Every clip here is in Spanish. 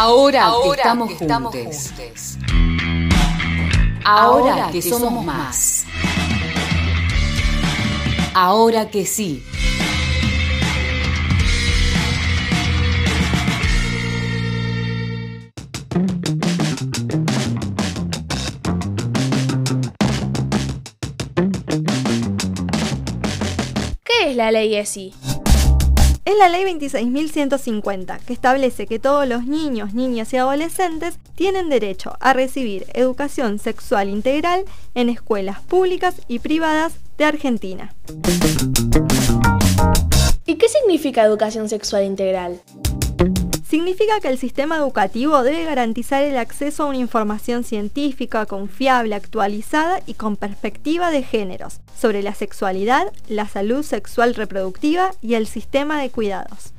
Ahora, que estamos, juntos. Ahora, que somos más. Ahora que sí. ¿Qué es la ley ESI? Es la ley 26.150, que establece que todos los niños, niñas y adolescentes tienen derecho a recibir educación sexual integral en escuelas públicas y privadas de Argentina. ¿Y qué significa educación sexual integral? Significa que el sistema educativo debe garantizar el acceso a una información científica, confiable, actualizada y con perspectiva de géneros sobre la sexualidad, la salud sexual reproductiva y el sistema de cuidados.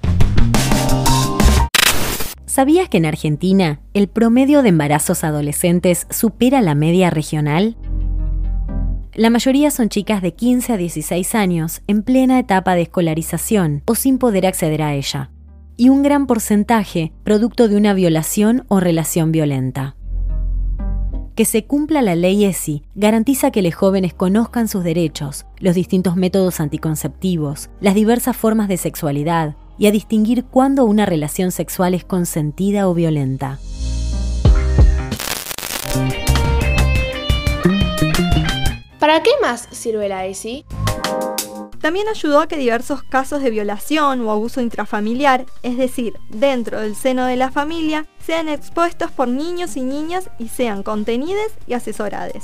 ¿Sabías que en Argentina el promedio de embarazos adolescentes supera la media regional? La mayoría son chicas de 15 a 16 años en plena etapa de escolarización o sin poder acceder a ella y un gran porcentaje producto de una violación o relación violenta. Que se cumpla la ley ESI garantiza que los jóvenes conozcan sus derechos, los distintos métodos anticonceptivos, las diversas formas de sexualidad y a distinguir cuándo una relación sexual es consentida o violenta. ¿Para qué más sirve la ESI? También ayudó a que diversos casos de violación o abuso intrafamiliar, es decir, dentro del seno de la familia, sean expuestos por niños y niñas y sean contenidos y asesorados.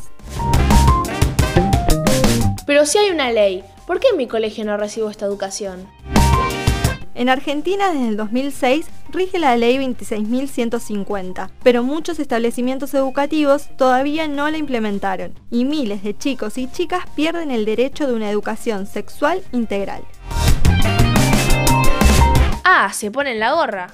Pero si hay una ley, ¿por qué en mi colegio no recibo esta educación? En Argentina desde el 2006 rige la ley 26.150, pero muchos establecimientos educativos todavía no la implementaron y miles de chicos y chicas pierden el derecho de una educación sexual integral. Ah, se ponen la gorra.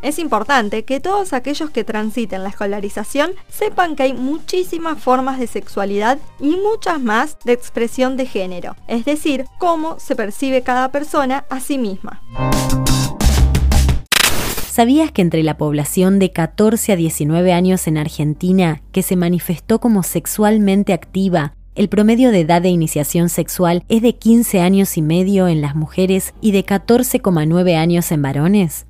Es importante que todos aquellos que transiten la escolarización sepan que hay muchísimas formas de sexualidad y muchas más de expresión de género, es decir, cómo se percibe cada persona a sí misma. ¿Sabías que entre la población de 14 a 19 años en Argentina que se manifestó como sexualmente activa, el promedio de edad de iniciación sexual es de 15 años y medio en las mujeres y de 14,9 años en varones?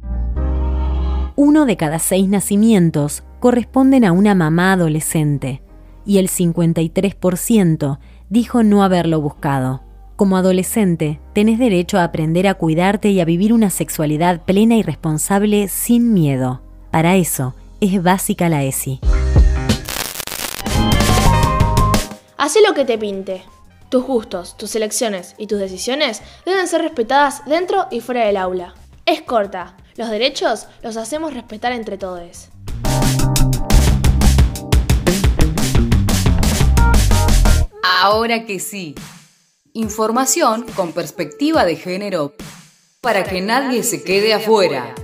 Uno de cada seis nacimientos corresponden a una mamá adolescente y el 53% dijo no haberlo buscado. Como adolescente, tenés derecho a aprender a cuidarte y a vivir una sexualidad plena y responsable sin miedo. Para eso, es básica la ESI. Haz lo que te pinte. Tus gustos, tus elecciones y tus decisiones deben ser respetadas dentro y fuera del aula. Es corta, los derechos los hacemos respetar entre todos. Ahora que sí. Información con perspectiva de género para que nadie se quede afuera.